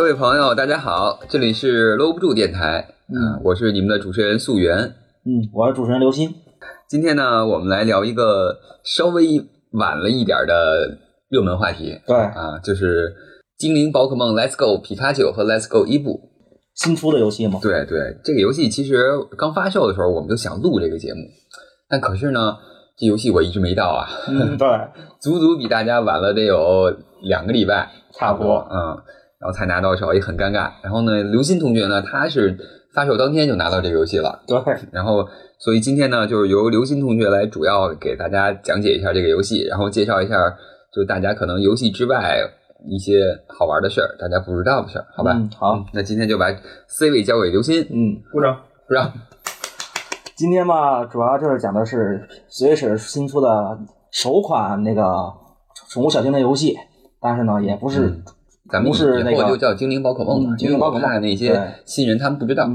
各位朋友，大家好，这里是搂不住电台，嗯，我是你们的主持人素媛，嗯，我是主持人刘鑫。今天呢，我们来聊一个稍微晚了一点的热门话题，对。啊，就是精灵宝可梦 Let's Go 皮卡丘和 Let's Go 伊布新出的游戏吗？对对，这个游戏其实刚发售的时候，我们就想录这个节目，但可是呢，这游戏我一直没到啊，嗯，对，足足比大家晚了得有两个礼拜，差不多。嗯，然后才拿到手，也很尴尬。然后呢，刘鑫同学呢，他是发售当天就拿到这个游戏了，对，然后所以今天呢，就是由刘鑫同学来主要给大家讲解一下这个游戏，然后介绍一下就大家可能游戏之外一些好玩的事儿，大家不知道的事儿，好吧？嗯好，那今天就把 C 位交给刘鑫，嗯，鼓掌。鼓掌今天嘛，主要就是讲的是 Switch 新出的首款那个宠物小精灵游戏，但是呢，也不是，嗯咱们是那个就叫精灵宝可梦精灵宝可梦那些新人他们不知道，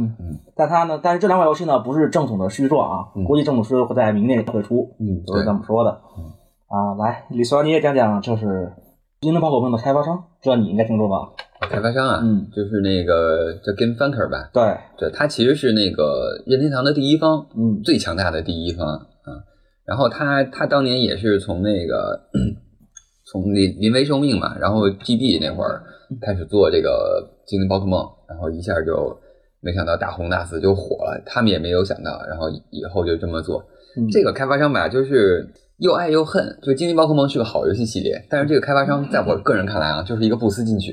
但他呢，但是这两款游戏呢，不是正统的续作啊，嗯估计正统续作会在明年会出，嗯，都是这么说的。嗯啊，来，李 swag 你也讲讲，就是精灵宝可梦的开发商，这你应该听说吧？开发商啊，嗯就是那个叫 Game Funker 吧，对，对，他其实是那个任天堂的第一方，嗯，最强大的第一方啊。然后他他当年也是从那个从临临危受命嘛，然后 GB 那会儿开始做这个精灵宝可梦，然后一下就没想到大红大紫就火了，他们也没有想到，然后以后就这么做。嗯这个开发商吧，就是又爱又恨。就精灵宝可梦是个好游戏系列，但是这个开发商在我个人看来啊，就是一个不思进取，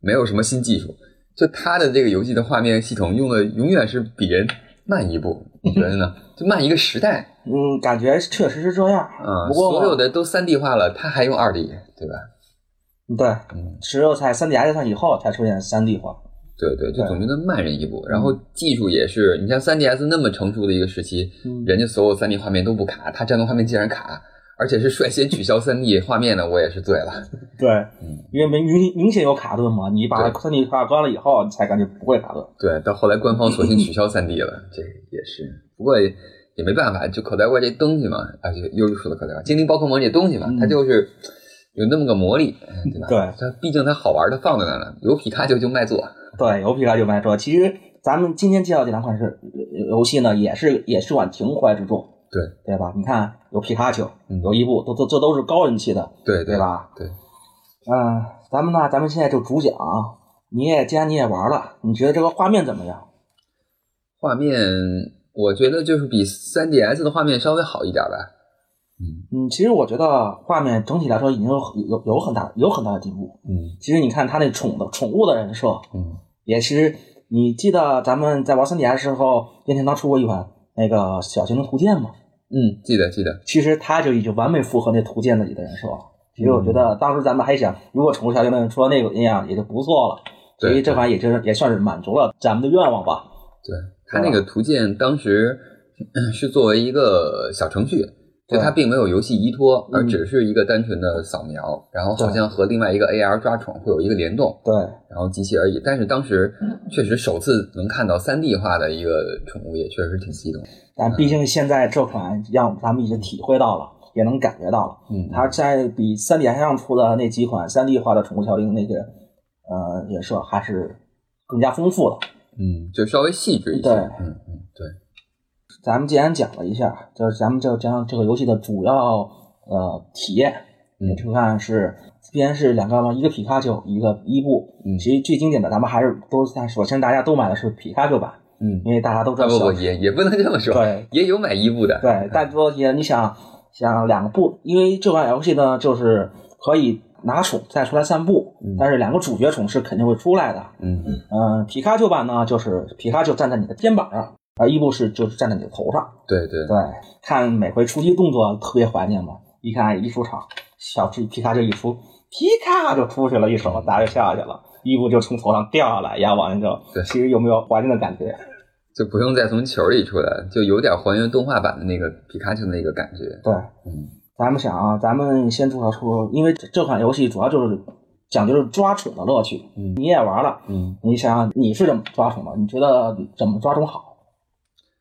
没有什么新技术。就他的这个游戏的画面系统用的永远是比人慢一步，你觉得呢？就慢一个时代嗯，感觉确实是这样。嗯、不过所有的都三 D 化了，他还用二 D，对吧？对，嗯，只有在三 D S 上以后才出现三 D 化。对对，就对总觉得慢人一步。然后技术也是，你像三 D S 那么成熟的一个时期，嗯人家所有三 D 画面都不卡，它战斗画面竟然卡，而且是率先取消三 D 画面的，我也是醉了。对，嗯因为明明明显有卡顿嘛，你把对 3D 卡关了以后，你才感觉不会卡顿。对，到后来官方索性取消三 D 了，这也是。不过也也没办法，就口袋怪这东西嘛，而且又说到口袋怪，精灵宝可梦这东西嘛，嗯它就是有那么个魔力，嗯对吧？对它毕竟它好玩，它放在那了，有皮卡丘就卖座。对，有皮卡丘卖座。其实咱们今天介绍这两款是呃游戏呢，也是也是款情怀之作，对对吧？你看有皮卡丘，嗯有伊布，都都这都是高人气的，对对？吧？对，嗯，咱们呢，咱们现在就主讲，你也既然你也玩了，你觉得这个画面怎么样？画面我觉得就是比 3DS 的画面稍微好一点吧。嗯嗯，其实我觉得画面整体来说已经有有有很大有很大的进步。嗯其实你看他那宠的宠物的人设，嗯也其实你记得咱们在玩 3DS 的时候，任天堂出过一款那个小型的图鉴吗？嗯，记得记得。其实他就已经完美符合那图鉴里的人设了。其实我觉得当时咱们还想，如果宠物小精灵出了那个那样也就不错了。所以对这款也就是也算是满足了咱们的愿望吧。对，他那个图鉴当时嗯 是作为一个小程序，它并没有游戏依托，而嗯只是一个单纯的扫描，然后好像和另外一个 AR 抓宠会有一个联动，对，然后机器而已。但是当时确实首次能看到 3D 化的一个宠物，也确实挺激动。但毕竟现在这款让咱们已经体会到了，也能感觉到了。嗯，它在比 3DS 上出的那几款 3D 化的宠物小精灵那个呃人设还是更加丰富的。嗯，就稍微细致一些。对嗯咱们既然讲了一下，就是咱们就讲这个游戏的主要呃体验，嗯也就看是既然是两个嘛，一个皮卡丘，一个伊布。嗯其实最经典的，咱们还是都是在首先大家都买的是皮卡丘版，嗯，因为大家都知道啊不不，也也不能这么说，对也有买伊布的。对，但多也你想想两个不，因为这款游戏呢，就是可以拿宠再出来散步，嗯但是两个主角宠是肯定会出来的。嗯嗯嗯、皮卡丘版呢，就是皮卡丘站在你的肩膀上，而伊布是就是站在你的头上。对对对，看每回出击动作特别怀念嘛，一看一出场，小皮皮卡丘一出，皮卡就出去了，一手大家就下去了，伊布就从头上掉下来，压完之后对，其实有没有怀念的感觉？就不用再从球里出来，就有点还原动画版的那个皮卡丘那个感觉。对，嗯咱们想啊，咱们先主要说，因为这这款游戏主要就是讲究是抓宠的乐趣。嗯你也玩了，嗯，你想想你是怎么抓宠的？你觉得怎么抓宠好？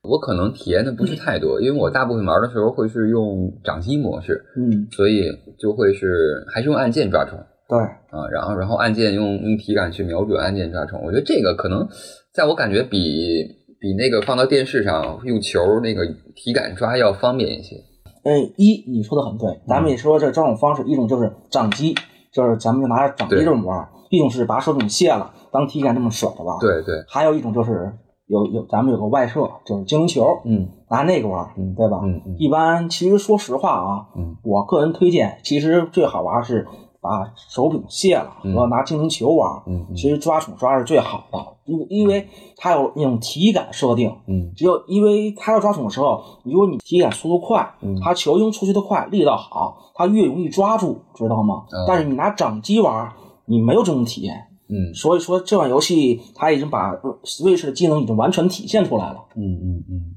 我可能体验的不是太多，因为我大部分玩的时候会是用掌机模式，嗯，所以就会是还是用按键抓虫。对，啊，然后然后按键用用体感去瞄准按键抓虫，我觉得这个可能在我感觉比比那个放到电视上用球那个体感抓要方便一些。嗯，一你说的很对，咱们也说这这种方式，一种就是掌机，就是咱们就拿着掌机这么玩儿；一种是把手柄卸了，当体感这么甩着玩；对对，还有一种就是有有咱们有个外设，就是精灵球，嗯拿那个玩，嗯对吧？嗯嗯一般其实说实话啊，嗯我个人推荐，其实最好玩是把手柄卸了，嗯然后拿精灵球玩。嗯嗯其实抓宠抓是最好的，因为因为它有那种体感设定，嗯只有因为它要抓宠的时候，如果你体感速度快，嗯它球扔出去的快，力道好，它越容易抓住，知道吗？哦但是你拿掌机玩，你没有这种体验。嗯所以说这款游戏它已经把呃 Switch 的技能已经完全体现出来了。嗯嗯嗯，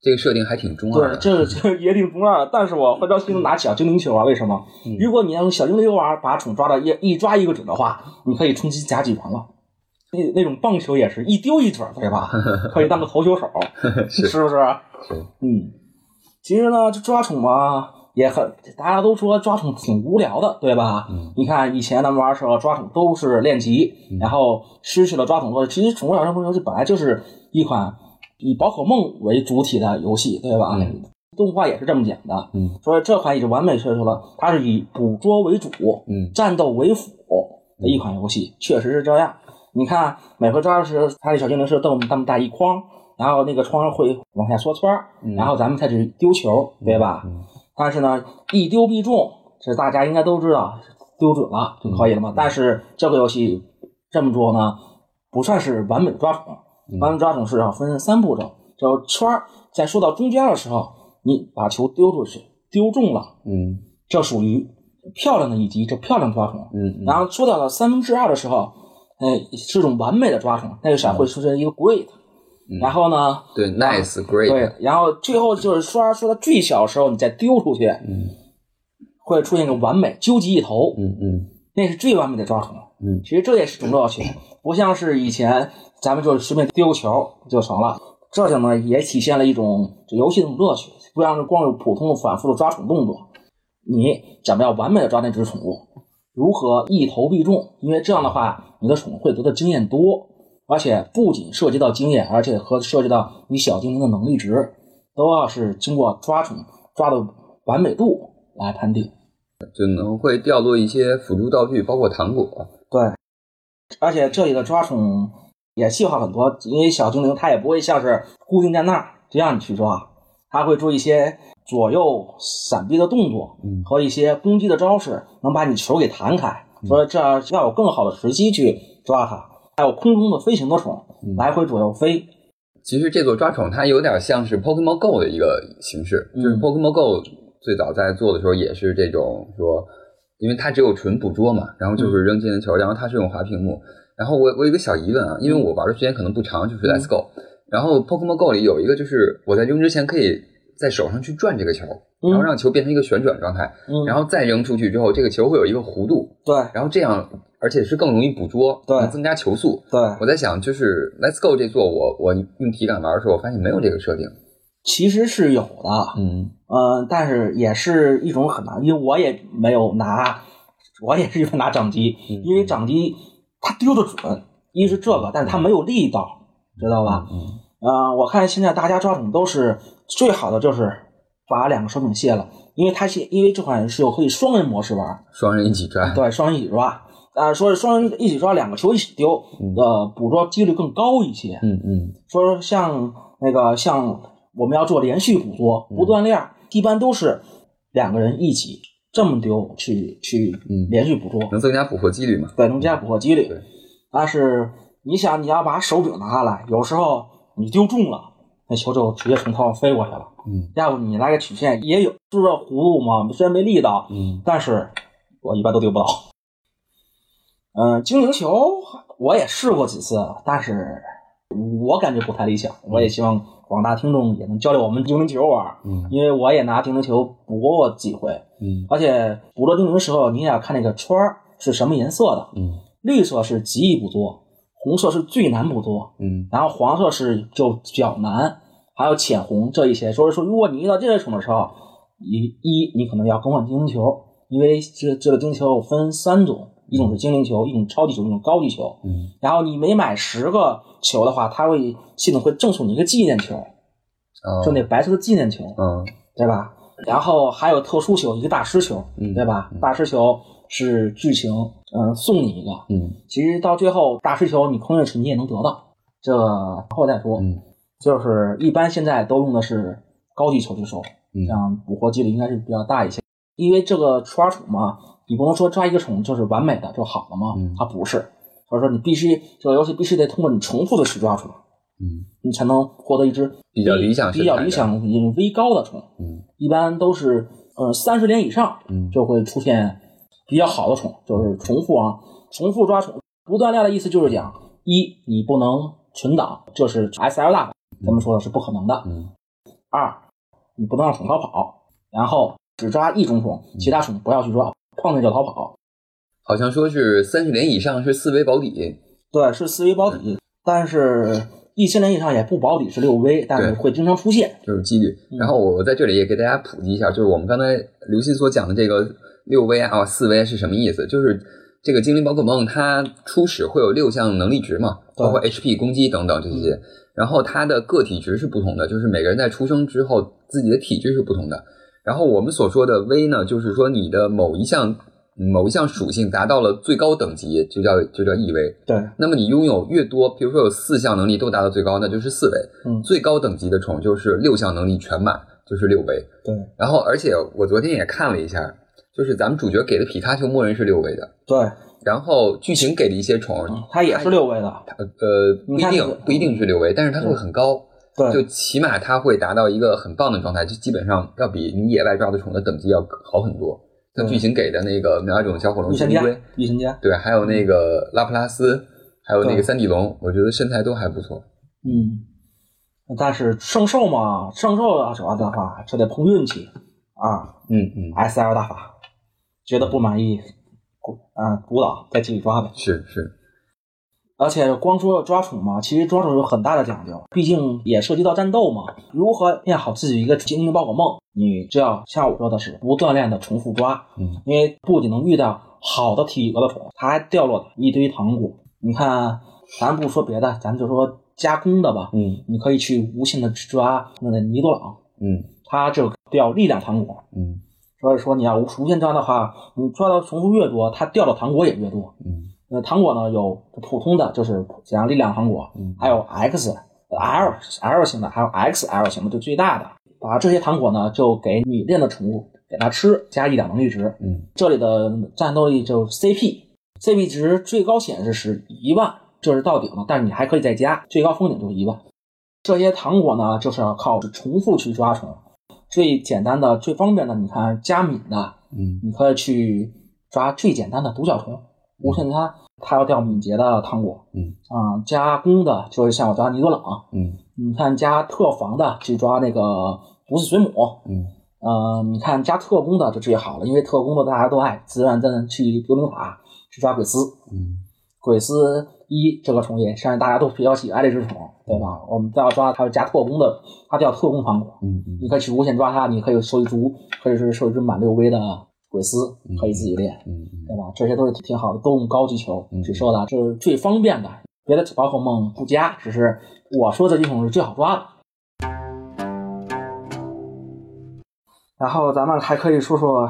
这个设定还挺中二对，的。这这也挺中二的，但是我会着急拿小精灵球啊，为什么？嗯如果你要用小精灵玩，把宠抓到一一抓一个准的话，你可以冲击甲级团了。那那种棒球也是一丢一准，对吧？可以当个投球手，是是不是？是嗯，其实呢，这抓宠嘛也很，大家都说抓宠挺无聊的，对吧？嗯你看以前咱们玩的时候，抓宠都是练级，嗯然后失去了抓宠乐趣。其实《宠物小生游戏本来就是一款以宝可梦为主体的游戏，对吧？嗯动画也是这么讲的，嗯所以这款也是完美推出了，它是以捕捉为主，嗯战斗为辅的一款游戏，确实是这样。你看每回抓的时候，它的小精灵是这么这么大一筐，然后那个窗会往下缩圈然后咱们开始丢球，对吧？嗯但是呢，一丢必中，这大家应该都知道，丢准了就可以了嘛。嗯但是这个游戏这么做呢，不算是完美的抓宠。嗯完美抓宠是要分三步骤，就圈儿在说到中间的时候，你把球丢出去，丢中了，嗯这属于漂亮的一击，这漂亮抓宠。嗯，然后说到了三分之二的时候，哎，是种完美的抓宠，那个闪会出现一个 great，、嗯然后呢，对，nice great，对，然后最后就是说说到最小的时候，你再丢出去，嗯会出现一个完美究极一头，嗯嗯那是最完美的抓宠。嗯其实这也是种乐趣，不像是以前咱们就是随便丢个球就成了。这样呢，也体现了一种这游戏的乐趣，不像是光有普通的反复的抓宠动作。你怎么样完美的抓那只宠物？如何一投必中？因为这样的话，你的宠物会得到经验多，而且不仅涉及到经验，而且和涉及到你小精灵的能力值，都要是经过抓宠抓的完美度来判定。就能会掉落一些辅助道具，包括糖果。对，而且这里的抓宠也细化很多，因为小精灵它也不会像是固定在那儿就让你去抓，它会做一些左右闪避的动作嗯和一些攻击的招式，能把你球给弹开。所以这样要有更好的时机去抓它。还有空中的飞行的宠，嗯。来回左右飞。其实这座抓宠它有点像是 Pokemon Go 的一个形式，嗯就是 Pokemon Go 最早在做的时候也是这种说，因为它只有纯捕捉嘛，然后就是扔精灵球，然后它是用滑屏幕。然后我我有一个小疑问啊，因为我玩的时间可能不长，就是 Let's Go，、然后 Pokemon Go 里有一个就是我在扔之前可以在手上去转这个球，然后让球变成一个旋转状态，嗯，然后再扔出去之后，这个球会有一个弧度，对。然后这样而且是更容易捕捉，对。能增加球速。对，我在想，就是 Let's Go 这座，我我用体感玩的时候，我发现没有这个设定。其实是有的，嗯。嗯，但是也是一种很难，因为我也没有拿，我也是一般拿掌机，嗯。因为掌机它丢的准，一是这个，但是它没有力道，知道吧？嗯呃，我看现在大家抓宠都是最好的就是把两个手柄卸了，因为它是因为这款是有可以双人模式玩，双人一起抓。对，双人一起抓，啊，说是双人一起抓，两个球一起丢，嗯呃，捕捉几率更高一些。嗯嗯说像那个像我们要做连续捕捉不断链，一般都是两个人一起这么丢去去嗯连续捕捉，能增加捕获几率嘛？对，能加捕获几率对。但是你想，你要把手柄拿下来，有时候你丢中了，那球就直接从头上飞过去了。嗯要不你来个曲线也有，就是这弧度嘛？虽然没力道，嗯但是我一般都丢不到。嗯、精灵球我也试过几次，但是我感觉不太理想。我也希望广大听众也能教教我们精灵球玩，嗯因为我也拿精灵球捕过过几回，嗯而且捕捉精灵的时候，你也要看那个圈儿是什么颜色的，嗯绿色是极易捕捉，红色是最难捕捉，嗯然后黄色是就比较难，还有浅红这一些。所以说，如果你遇到这些宠的时候，一一你可能要更换精灵球，因为这这个精灵球分三种，一种是精灵球，一种超级球，一种高级球。嗯然后你每买十个球的话，它会系统会赠送你一个纪念球，哦就那白色的纪念球，嗯对吧？然后还有特殊球，一个大师球，嗯对吧嗯？大师球是剧情，嗯、送你一个。嗯其实到最后，大师球你空运时你也能得到，这后再说。嗯就是一般现在都用的是高级球去收，嗯这样捕获几率应该是比较大一些。因为这个抓宠嘛，你不能说抓一个宠就是完美的就好了嘛，嗯它不是。所以说你必须这个游戏必须得通过你重复的去抓宠，嗯你才能获得一只比较理想比较理想、也微高的宠。嗯一般都是呃三十连以上嗯就会出现比较好的宠，就是重复啊，重复抓宠。不断练的意思就是讲，一你不能存档，就是 S L 大法，咱们说的是不可能的。嗯二，你不能让宠逃跑，然后只抓一种宠，其他宠不要去抓，碰见就逃跑。好像说是三十年以上是四维保底，对，是四维保底，但是一千年以上也不保底是六 V，但是会经常出现。就是几率。嗯然后我在这里也给大家普及一下，就是我们刚才刘鑫所讲的这个六 V 啊、四 V 是什么意思？就是这个精灵宝可梦它初始会有六项能力值嘛，包括 HP、攻击等等这些。然后它的个体值是不同的，就是每个人在出生之后自己的体质是不同的。然后我们所说的 V 呢，就是说你的某一项某一项属性达到了最高等级，就叫就叫 EV。对，那么你拥有越多，比如说有四项能力都达到最高，那就是四维。嗯最高等级的宠就是六项能力全满，就是六维。对，然后，而且我昨天也看了一下，就是咱们主角给的皮卡丘默认是六位的，对，然后剧情给的一些宠，它也是六位的。呃呃不一定不一定是六位，但是它会很高，对，就起码它会达到一个很棒的状态，就基本上要比你野外抓的宠的等级要好很多。像剧情给的那个苗种小火龙金龟，，御神家，对，还有那个拉普拉斯，还有那个三地龙，我觉得身材都还不错。嗯，但是圣兽嘛，圣兽要主要的话，这得碰运气啊。嗯嗯，S L 大法，觉得不满意，鼓啊鼓捣，再继续抓呗。是是，而且光说抓宠嘛，其实抓宠有很大的讲究，毕竟也涉及到战斗嘛。如何练好自己一个精灵宝可梦，你就要像我说的是不锻炼的重复抓，嗯因为不仅能遇到好的体格的宠，它还掉落一堆糖果。你看，咱不说别的，咱就说加工的吧。嗯你可以去无限的抓那个尼多朗，嗯它就掉力量糖果。嗯所以说你要无无限抓的话，你抓到重复越多，它掉的糖果也越多。嗯呃，糖果呢有普通的，就是讲力量糖果，嗯还有 X、L、L 型的，还有 XL 型的，就最大的。把这些糖果呢，就给你练的宠物给它吃，加一点能力值。嗯这里的战斗力就是 CP，CP 值最高显示是一万，这是到顶了，但是你还可以再加，最高封顶就是一万。这些糖果呢，就是要靠重复去抓宠。最简单的、最方便的，你看加敏的，嗯。你可以去抓最简单的独角虫，无限它它要掉敏捷的糖果，嗯。啊、加攻的就是像我抓尼多朗，嗯。你看加特防的去抓那个不是水母，嗯。呃，你看加特工的就最好了，因为特工的大家都爱，自然在去幽灵塔去抓鬼斯，嗯。鬼斯一这个宠也是大家都比较喜爱的一只宠，对吧？我们再要抓它加特工的，它叫特工糖果，嗯你可以去无限抓它，你可以收一株，可以是收一只满六 V 的鬼丝，可以自己练，嗯对吧？这些都是挺好的，都用高级球嗯去收的，这是最方便的。别的宝可梦不加，只是我说这几种是最好抓的。然后咱们还可以说说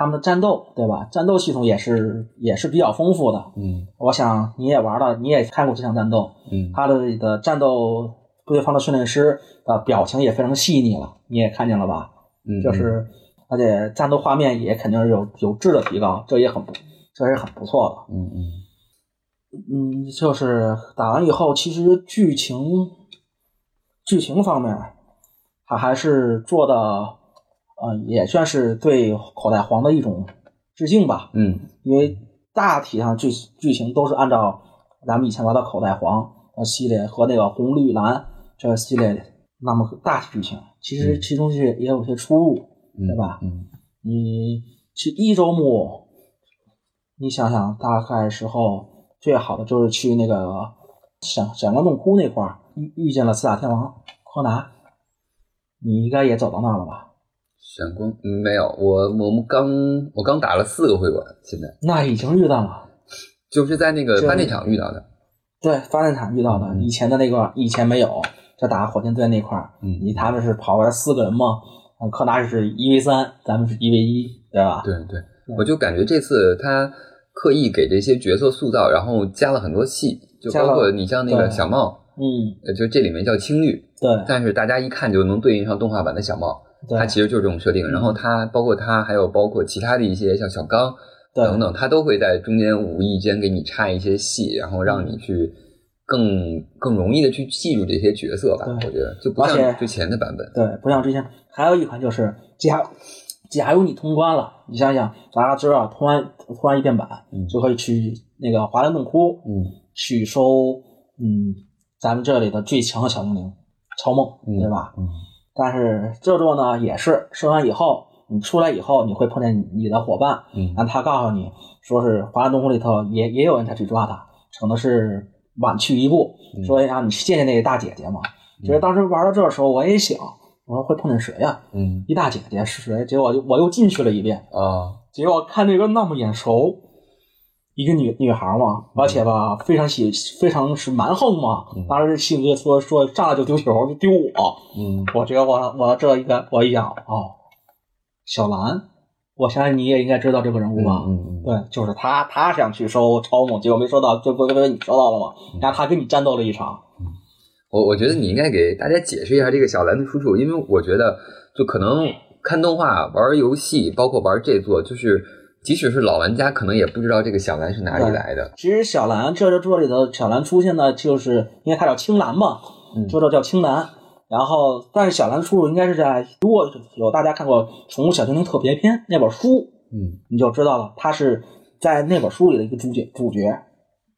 他们的战斗，对吧？战斗系统也是也是比较丰富的。嗯我想你也玩了，你也看过这场战斗，嗯他的的战斗部队方的训练师的表情也非常细腻了，你也看见了吧？嗯，就是而且战斗画面也肯定是有有质的提高，这也很不，这也是很不错的。嗯嗯嗯，就是打完以后，其实剧情剧情方面，他还是做的，呃，也算是对口袋黄的一种致敬吧。嗯因为大体上剧剧情都是按照咱们以前玩的口袋黄呃系列和那个红绿蓝这个系列那么大体剧情，其实嗯其中是也有些出入，嗯，对吧嗯你去一周目，你想想大概时候最好的就是去那个闪闪光洞窟那块儿遇遇见了四大天王柯南，你应该也走到那儿了吧？闪光嗯没有，我我们刚我刚打了四个会馆，现在那已经遇到了。就是在那个发电厂遇到的。对，发电厂遇到的，嗯以前的那个以前没有，这打火箭队那块儿，嗯你他们是跑过来四个人嘛，呃柯达是一 v 三，咱们是一 v 一，对吧？对对，我就感觉这次他刻意给这些角色塑造，然后加了很多戏，就包括你像那个小茂，嗯，呃就这里面叫青绿，对但是大家一看就能对应上动画版的小茂，对它其实就是这种设定。嗯然后它包括它还有包括其他的一些像小刚对等等，它都会在中间无意间给你插一些戏，然后让你去更更容易的去记住这些角色吧。我觉得就不像之前的版本。对，不像之前，还有一款就是假假如你通关了，你想想，大家知道通完通完一遍版，嗯就可以去那个华兰洞窟嗯去收，嗯，咱们这里的最强的小精灵超梦，嗯对吧？嗯但是这座呢也是生完以后，你出来以后你会碰见你的伙伴，嗯然后他告诉你说是华南东湖里头也也有人在去抓他，可能是晚去一步，嗯说让你去见见那个大姐姐嘛。其实当时玩到这的时候，我也想，我说会碰见谁呀、嗯一大姐姐是谁？结果就我又进去了一遍，啊结果看那个那么眼熟，一个女女孩嘛，而且吧非常喜非常是蛮横嘛，嗯。当时信哥说说上来就丢球就丢我，嗯。我觉得我我这一个我一想哦，小兰，我相信你也应该知道这个人物吧？嗯嗯对，就是他，他想去收超梦，结果没收到，就不因为你收到了嘛，嗯。然后他跟你战斗了一场，我我觉得你应该给大家解释一下这个小兰的出处，因为我觉得就可能看动画、玩游戏，包括玩这座，就是即使是老玩家，可能也不知道这个小兰是哪里来的。其实小兰这这里头小兰出现呢，就是因为它叫青蓝嘛，嗯这这叫青蓝。然后，但是小兰的出处应该是在，如果有大家看过《宠物小精灵特别篇》那本书，嗯你就知道了，他是在那本书里的一个主角，主角，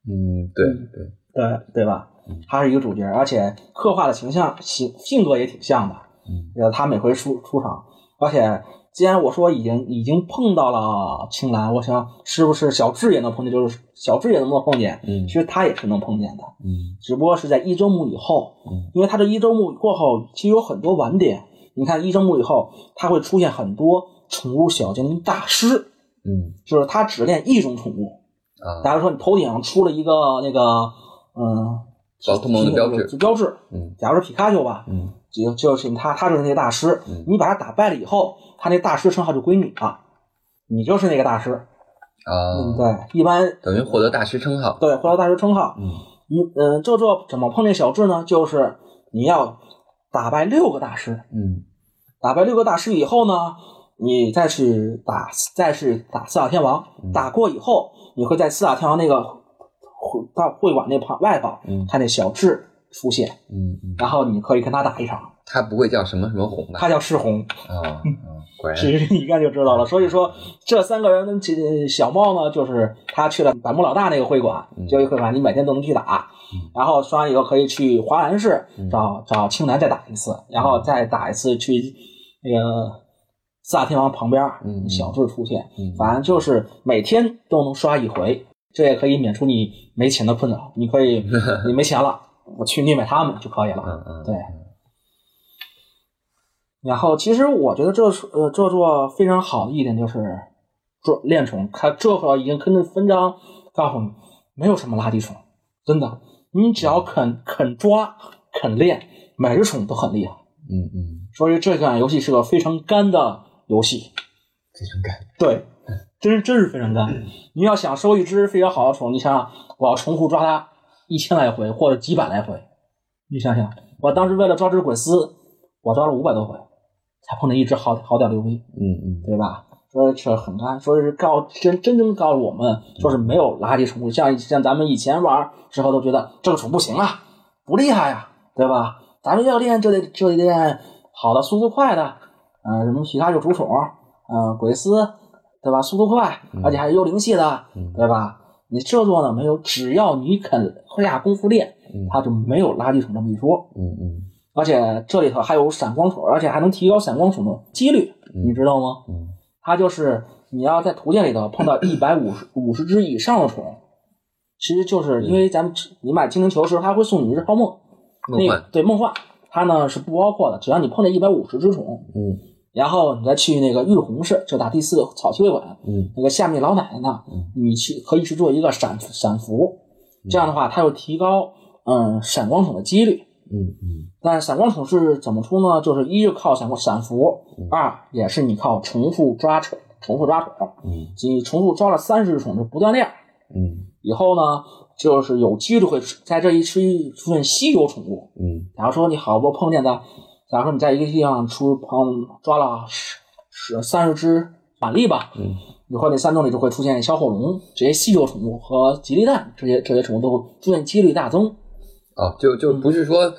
嗯，对嗯对，对对吧嗯？他是一个主角，而且刻画的形象性性格也挺像的。嗯呃，他每回出出场，而且既然我说已经已经碰到了青蓝，我想是不是小智也能碰见？就是小智也能不能碰见？嗯其实他也是能碰见的，嗯只不过是在一周目以后，嗯因为他这一周目过后，其实有很多晚点。你看一周目以后，他会出现很多宠物小精灵大师，嗯就是他只练一种宠物。啊，假如说你头顶上出了一个那个，嗯，宝可梦的标志标志。嗯假如说皮卡丘吧，嗯就就是他，他就是那个大师。嗯你把他打败了以后，他那大师称号就归你了，你就是那个大师。嗯，啊，对，一般等于获得大师称号。对获得大师称号。嗯你嗯，这座怎么碰见小智呢？就是你要打败六个大师，嗯打败六个大师以后呢，你再去打，再去打四大天王。嗯打过以后，你会在四大天王那个会到会馆那旁外头嗯看见小智出现，嗯嗯，然后你可以跟他打一场。他不会叫什么什么红吧？他叫赤红。啊啊，果然其实你一看就知道了。所以说，这三个人，这小猫呢，就是他去了百慕老大那个会馆交易会馆你每天都能去打嗯，然后刷完以后可以去华兰市嗯找找青南再打一次，然后再打一次去那个四大天王旁边嗯嗯，小智出现，嗯反正就是每天都能刷一回，这也可以免除你没钱的困扰。你可以，你没钱了，我去虐待他们就可以了。嗯嗯对。然后，其实我觉得这呃这座非常好的一点就是，这恋宠，它这会儿已经跟着分章告诉你，没有什么垃圾宠，真的，你只要肯肯抓肯练，每只宠都很厉害。嗯嗯，所以这款游戏是个非常干的游戏，非常干。对，真是真是非常干。你要想收一只非常好的宠，你想想，我要重复抓它一千来回或者几百来回，你想想，我当时为了抓只鬼丝，我抓了五百多回，才碰见一只好好点的刘威，嗯嗯对吧？说是很干，说是告真真正告诉我们，说是没有垃圾宠物，像像咱们以前玩之后都觉得这个宠不行啊，不厉害呀、对吧？咱们要练就得就得练好的、速度快的，呃，什么皮卡丘主宠，呃，鬼丝，对吧？速度快，嗯而且还是幽灵系的，嗯对吧？你这座呢没有，只要你肯下功夫练，嗯它就没有垃圾桶这么一说。嗯嗯而且这里头还有闪光宠，而且还能提高闪光宠的几率，嗯你知道吗？嗯它就是你要在图鉴里头碰到一百五十 五十只以上的宠，其实就是因为咱们你买精灵球的时候，它会送你一只泡沫，那梦幻个对梦幻，它呢是不包括的，只要你碰见一百五十只虫，嗯然后你再去那个玉红市，就打第四个草区会馆，嗯。那个下面老奶奶那，嗯。你去可以去做一个闪闪服，这样的话，它会提高嗯闪光筒的几率。嗯嗯。但是闪光筒是怎么出呢？就是一是靠闪光闪服，二也是你靠重复抓宠，重复抓宠，嗯。你重复抓了三十只宠就不断量，嗯。以后呢，就是有几率会在这一区域出现稀有宠物。嗯。假如说你好不容易碰见的，假如说你在一个地方出碰抓了十十三十只板栗吧，嗯以后那山洞里就会出现小火龙这些稀有宠物和吉利蛋这些这些宠物都会出现几率大增。哦，就就不是说，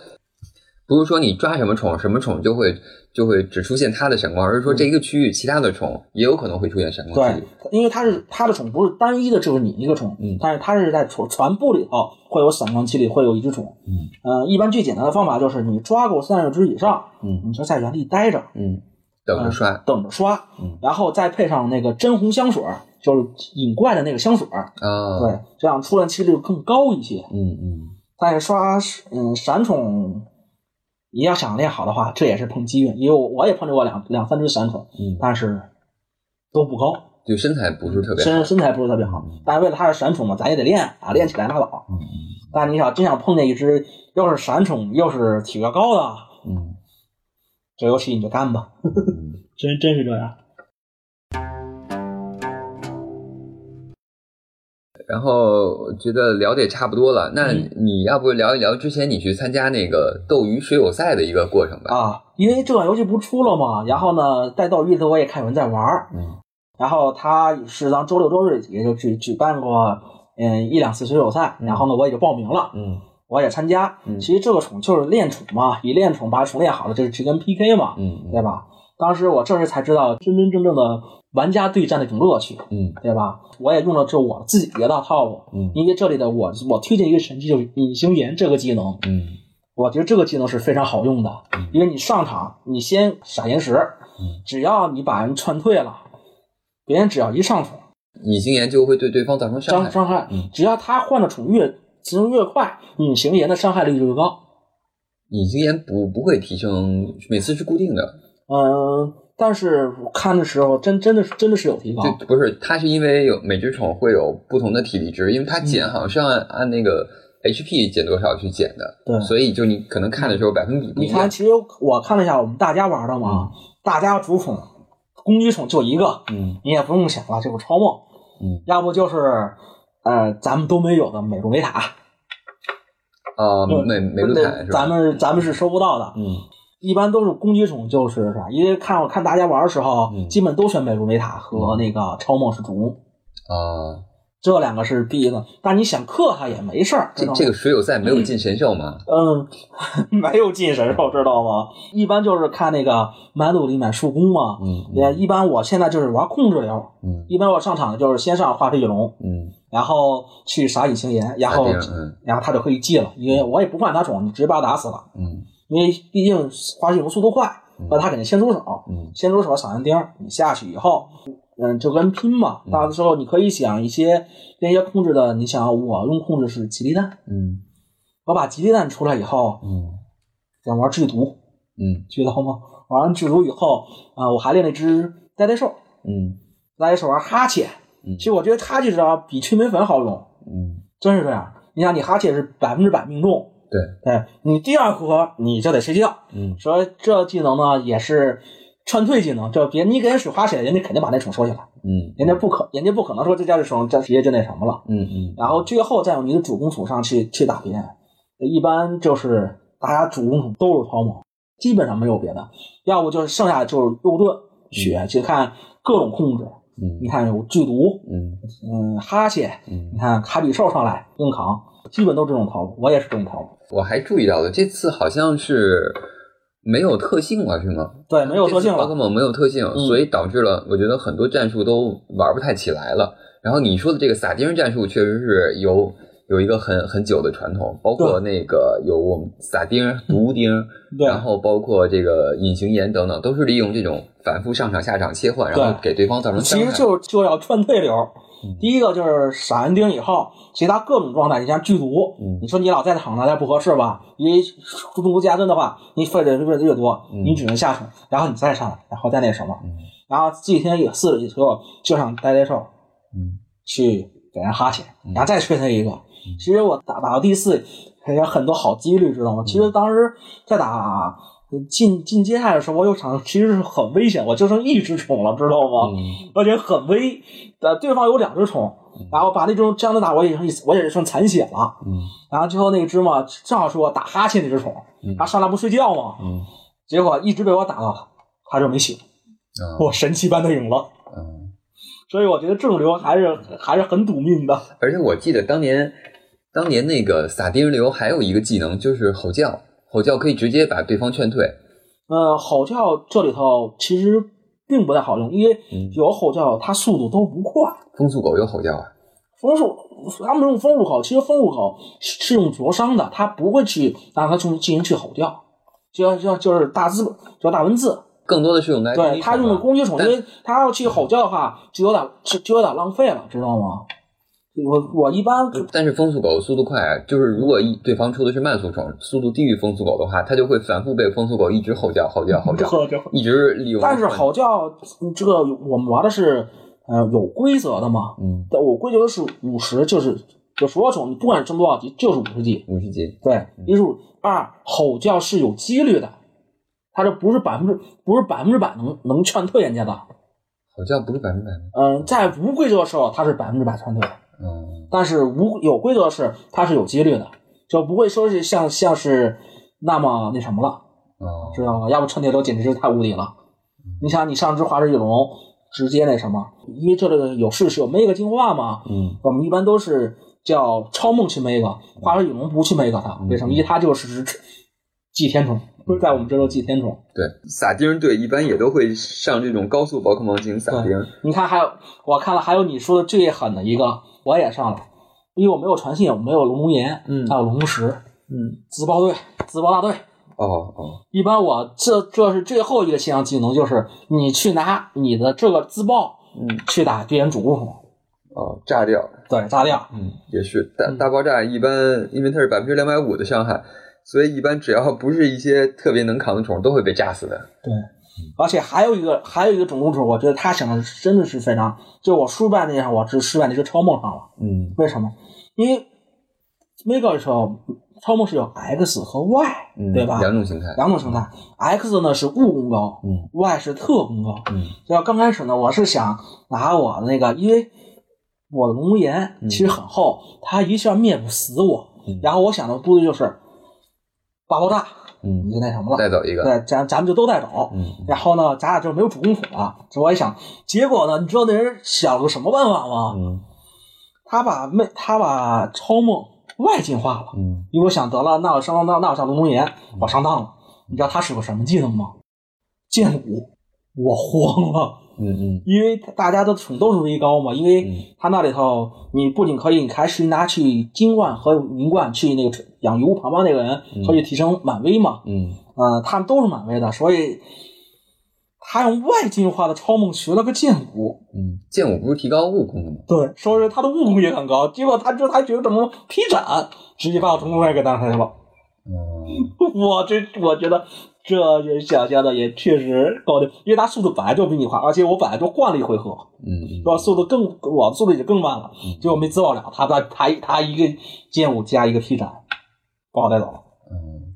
不是说你抓什么宠，什么宠就会就会只出现它的闪光，而是说这一个区域其他的虫也有可能会出现闪光几对。，因为它是它的虫不是单一的，就是你一个虫，嗯。但是它是在宠全部里头会有闪光器里，会有一只虫。嗯。呃，一般最简单的方法就是你抓够三十只以上，嗯。你就在原地待着，嗯，等着刷。等着刷，嗯。然后再配上那个真红香水儿，就是引怪的那个香水儿，啊，对，这样出现几率更高一些。嗯嗯。再刷嗯闪宠，你要想练好的话，这也是碰机运，因为我我也碰着过两两三只闪宠，嗯，但是都不高，对身材不是特别好。身身材不是特别好。但是为了它是闪宠嘛，咱也得练啊，练起来拉倒。嗯但你想真想碰见一只又是闪宠又是体格高的，嗯这游戏你就干吧。真真是这样。然后我觉得聊的也差不多了，那嗯你要不聊一聊之前你去参加那个斗鱼水友赛的一个过程吧？啊，因为这款游戏不出了嘛，然后呢，在斗鱼里头我也看有人在玩儿，嗯然后他是当周六周日也就举举办过嗯一两次水友赛，然后呢我也就报名了，嗯我也参加。嗯其实这个宠就是练宠嘛，以练宠把宠练好了，这是去跟 PK 嘛，嗯对吧？当时我这时才知道真真正正的玩家对战的一种乐趣，嗯。对吧？我也用了这我自己的一道套路，嗯。因为这里的我我推荐一个神器就是隐形岩这个技能，嗯。我觉得这个技能是非常好用的，嗯。因为你上场，你先撒岩石，嗯。只要你把人劝退了，别人只要一上宠，隐形岩就会对对方造成伤害。伤伤害嗯，只要他换的宠越进行越快，隐形岩的伤害率就越高。隐形岩不不会提升，每次是固定的，嗯，但是我看的时候真真的是真的是有提高，就不是它是因为有每只宠会有不同的体力值，因为它减好像是按按那个 HP 减多少去减的，对。所以就你可能看的时候百分比不一样。你看，。其实我看了一下我们大家玩的嘛，大家主宠攻击宠就一个，嗯。你也不用想了，这个超梦，嗯。要不就是呃咱们都没有的美露美塔，啊，嗯美美露坦是吧？咱们咱们是收不到的，嗯一般都是攻击宠就是啥，因为看我看大家玩的时候，嗯基本都选美露美塔和那个超梦是主攻，啊，这两个是第一个。但你想克他也没事儿，这这个水友赛没有进神兽吗？嗯，没有进神兽，知道吗？一般就是看那个满努力满速攻嘛。嗯也一般我现在就是玩控制流，嗯一般我上场就是先上化石翼龙，嗯然后去撒隐形岩，然后嗯然后他就可以记了，因为我也不换他宠，你直接把他打死了，嗯因为毕竟化飞翼龙速度快，嗯那他肯定先出手，嗯先出手撒人钉，你下去以后，嗯，就跟拼嘛。嗯到的时候你可以想一些那些控制的，你想我用控制是吉利蛋，嗯我把吉利蛋出来以后，嗯想玩剧毒，嗯 知道吗？玩完剧毒以后，啊、我还练了一只呆呆兽，嗯呆呆兽玩哈欠，嗯其实我觉得哈切只要比催眠粉好用，嗯，真是这样。你想，你哈欠是百分之百命中，对，对你第二回合你就得睡觉。嗯。所以这技能呢也是劝退技能，就别你给人使哈切，人家肯定把那宠收下来，嗯。人家不可，人家不可能说这家这宠这直接就那什么了。嗯嗯。然后最后再用你的主攻宠上去去打别人，一般就是大家主攻宠都是超猛，基本上没有别的，要不就是剩下的就是肉盾、血，去看各种控制。嗯。你看有剧毒，嗯。嗯，哈欠，嗯。你看卡比兽上来硬扛，基本都这种套路，我也是这种套路。我还注意到了，这次好像是没有特性了，是吗？对，没有特性了。宝可梦没有特性，嗯所以导致了我觉得很多战术都玩不太起来了。然后你说的这个撒丁战术确实是有有一个很很久的传统，包括那个有我们撒丁、毒钉，对然后包括这个隐形岩等等，都是利用这种反复上场下场切换，然后给对方造成伤害。其实就就要穿对流，嗯第一个就是闪完钉以后，其他各种状态，你像剧毒，嗯。你说你老在场那点不合适吧？因为中毒加针的话，你费的费的越多，嗯。你只能下去，然后你再上来，然后再那什么，嗯。然后几天以四以后就想呆呆兽嗯。去给人哈欠，嗯。然后再吹他一个。其实我打打到第四，还有很多好几率，知道吗？其实当时在打进进阶赛的时候，我有场其实是很危险，我就剩一只虫了，知道吗？嗯而且很危，呃，对方有两只虫，然后把那种这样的打我也剩我也剩残血了，嗯然后最后那只嘛，正好是我打哈欠那只虫，嗯它上来不睡觉嘛，嗯结果一直被我打到，它就没醒，啊我神奇般的赢了，嗯，所以我觉得这种流还是还是很赌命的，而且我记得当年当年那个撒丁流还有一个技能就是吼叫，吼叫可以直接把对方劝退。呃，吼叫这里头其实并不太好用，因为嗯有吼叫它速度都不快。风速狗有吼叫啊？风速，他们用风入口，其实风入口是是用灼伤的，它不会去让它进进行去吼叫，就就就是大字叫大文字，更多的是用来对他用的攻击宠，因为他要去吼叫的话，就有点就就有点浪费了，知道吗？我我一般但是风速狗速度快啊，就是如果一对方出的是慢速宠，速度低于风速狗的话，它就会反复被风速狗一直吼叫、吼叫、吼叫，一直利用。但是吼叫这个我们玩的是呃有规则的嘛，嗯，我规则是五十，就是就所有宠你不管升多少级就是五十级，五十级，对，一是二吼叫是有几率的，它这不是百分之不是百分之百能能劝退人家的，吼叫不是百分之百吗？嗯，在无规则的时候它是百分之百劝退，嗯但是无有规则是它是有几率的，就不会说是像像是那么那什么了，嗯，知道吗？要不劝退都简直是太无敌了。你想你上只华氏翼龙直接那什么，因为这个有试是有 mega 进化嘛，嗯我们一般都是叫超梦去 mega，华氏翼龙不去 mega 它，为什么？因为它就是祭天虫，不是在我们这都祭天虫。对，撒丁队一般也都会上这种高速宝可梦进行撒丁。你看，还有我看了，还有你说的最狠的一个，我也上了，因为我没有传信，我没有龙龙岩，嗯还有龙石，嗯，自爆队、自爆大队。哦哦，一般我这这是最后一个线上技能，就是你去拿你的这个自爆嗯去打敌人主攻，哦，炸掉，对，炸掉。嗯，也是大嗯大爆炸一般，因为它是百分之两百五的伤害，所以一般只要不是一些特别能扛的虫，都会被炸死的。对，而且还有一个还有一个种公主，我觉得他想的真的是非常，就我输败那场，我是失败那个超梦上了。嗯为什么？因为 mega 的时候，超梦是有 X 和 Y，、嗯，对吧？两种形态。两种形态，X 呢是物攻高嗯，Y 是特攻高。嗯要刚开始呢，我是想拿我的那个，因为我的龙岩嗯其实很厚，它一下灭不死我。嗯然后我想的部队就是大爆炸，嗯你，就那什么了，带走一个。对，咱咱们就都带走。嗯然后呢，咱俩就没有主攻宠了。这我一想，结果呢，你知道那人想了个什么办法吗？嗯他把妹，他把超梦外进化了。嗯因为我想得了，那我上当，那我上龙龙岩，我上当了。你知道他使个什么技能吗？剑舞，我慌了，嗯嗯。因为大家都宠都是微高嘛，因为嗯。他那里头你不仅可以，你还是拿去金冠和银冠去那个养鱼旁边那个人可以提升满威嘛，嗯。呃，他们都是满威的，所以他用外进化的超梦学了个剑舞，嗯，剑舞不是提高悟空的吗？对，说是他的悟空也很高，结果他这他觉得怎么劈斩，直接把我从龙外给打开了。嗯。我这我觉得这也想象的也确实高的，因为他速度本来就比你快，而且我本来就换了一回合，嗯我速度更我速度也更慢了，结果没自爆了，他他他他一个剑舞加一个劈斩，把我带走了。嗯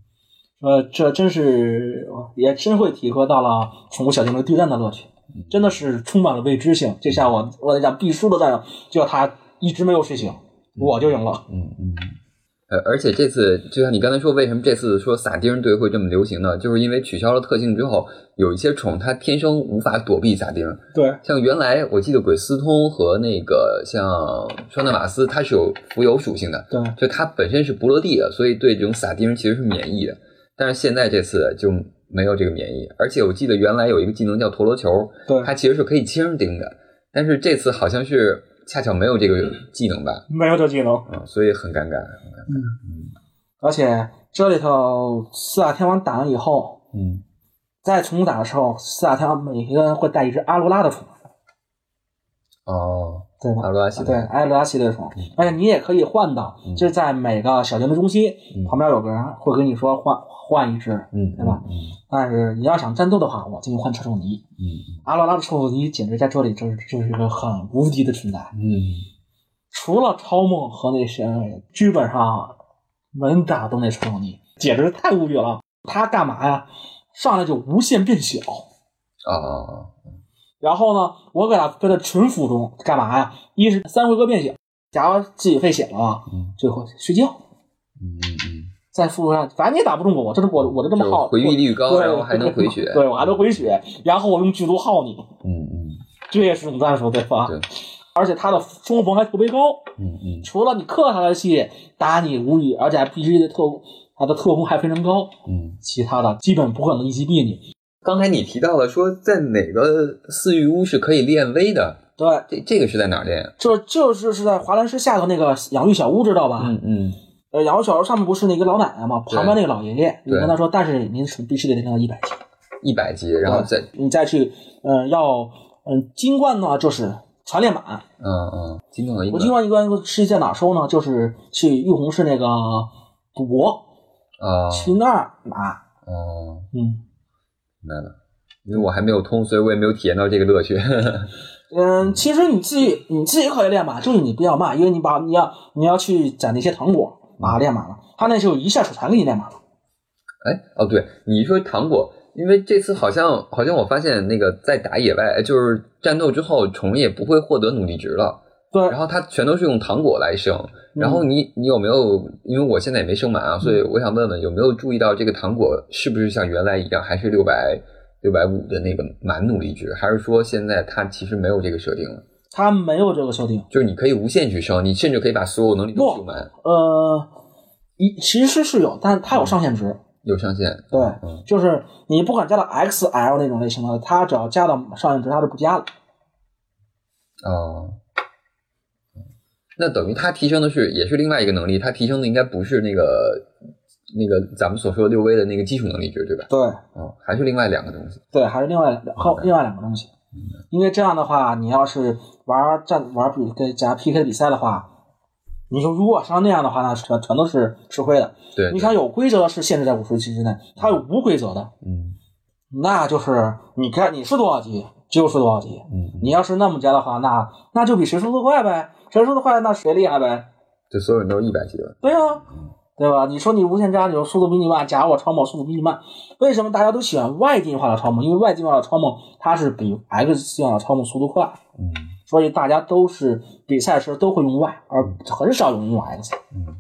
呃，这真是也真会体会到了宠物小精灵对战的乐趣，真的是充满了未知性。就像我我在讲必输的战斗，就他一直没有睡醒，我就赢了。嗯嗯。呃，而且这次就像你刚才说，为什么这次说撒丁队会这么流行呢？就是因为取消了特性之后，有一些宠它天生无法躲避撒丁。对，像原来我记得鬼斯通和那个像双纳瓦斯，它是有浮游属性的，对，就它本身是不落地的，所以对这种撒丁其实是免疫的。但是现在这次就没有这个免疫，而且我记得原来有一个技能叫陀螺球，对，它其实是可以轻钉的，但是这次好像是恰巧没有这个技能吧，没有这技能。嗯，所以很尴尬。而且这里头四大天王打完以后，嗯。在重打的时候，四大天王每个人会带一只阿罗拉的宠。哦，对吧？阿罗拉系对，统，埃罗拉系列宠，而且你也可以换到，嗯。就是在每个小型的中心嗯。旁边有个人会跟你说换换一只，嗯，对吧？嗯但是你要想战斗的话，我建议换车手尼。嗯阿罗拉的车手尼简直在这里就是就是一个很无敌的存在，嗯除了超梦和那些，基本上能打都那车手尼，简直太无语了。他干嘛呀？上来就无限变小，啊，然后呢，我给他分在纯辅中干嘛呀？一是三回合变小，假如自己费血了啊，嗯最后睡觉，嗯嗯在副上，反正你也打不中我，我这我我就这么耗，回避率高对然后还能回血对我还能回血，然后我用剧毒耗你，嗯嗯这也是种战术，对吧？对而且他的冲锋还特别高，嗯嗯除了你克他的系打你无语，而且还必须得特他的特攻还非常高，嗯。其他的基本不可能一击毙你。刚才你提到了说，在哪个四御屋是可以练威的？对，这这个是在哪儿练？这就是是在华兰士下头那个养育小屋，知道吧？嗯嗯呃，养育小屋上面不是那个老奶奶吗？旁边那个老爷爷，你跟他说，但是您是必须得练到一百级，一百级，然后再你再去，嗯、要，嗯、金冠呢就是全练满。嗯嗯，金冠一我金冠一关是在哪收呢？就是去玉红市那个赌博，啊去那儿拿。哦，嗯明白了。因为我还没有通，所以我也没有体验到这个乐趣。嗯，其实你自己你自己可以练满，就是你不要慢，因为你把你要你要去攒那些糖果，把它练满了，他那就一下手全给你练满了。哎，哦，对，你说糖果，因为这次好像好像我发现那个在打野外，就是战斗之后，虫也不会获得努力值了，对然，后它全都是用糖果来升。然后你你有没有？因为我现在也没升满啊，所以我想问问，有没有注意到这个糖果是不是像原来一样，还是六百六百五的那个满努力值，还是说现在它其实没有这个设定了？他没有这个设定。就是你可以无限去升，你甚至可以把所有能力都不修满，呃，一其实是有，但是它有上限值。有上限。对，嗯就是你不管加到 XL 那种类型的，它只要加到上限值，它是不加了。哦，那等于它提升的是也是另外一个能力，它提升的应该不是那个那个咱们所说的六 V 的那个基础能力值，对吧？对哦，还是另外两个东西。对，还是另外两和另外两个东西。因为这样的话，你要是玩战玩比跟加 PK 的比赛的话，你说如果像那样的话，那全全都是吃亏的。对，你想有规则的是限制在五十级之内，它有无规则的，嗯那就是你看你是多少级就是多少级。嗯，你要是那么加的话，那那就比谁速度快呗，谁速度快那谁厉害呗。就所有人都是一百级了。对啊，对吧？你说你无限加，你说速度比你慢，假如我超梦速度比你慢，为什么大家都喜欢外进化的超梦？因为外进化的超梦它是比 X 进化的超梦速度快，嗯所以大家都是比赛时都会用 Y，而很少有人用 X。嗯嗯，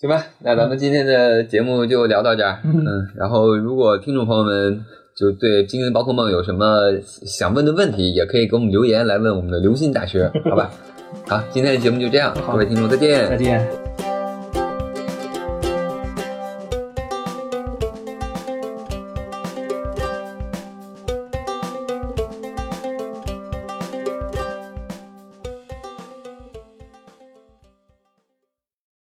行吧，那咱们今天的节目就聊到这儿。嗯，然后如果听众朋友们就对精灵宝可梦有什么想问的问题，也可以给我们留言来问我们的刘鑫大师，好吧？好，今天的节目就这样，各位听众再见再见。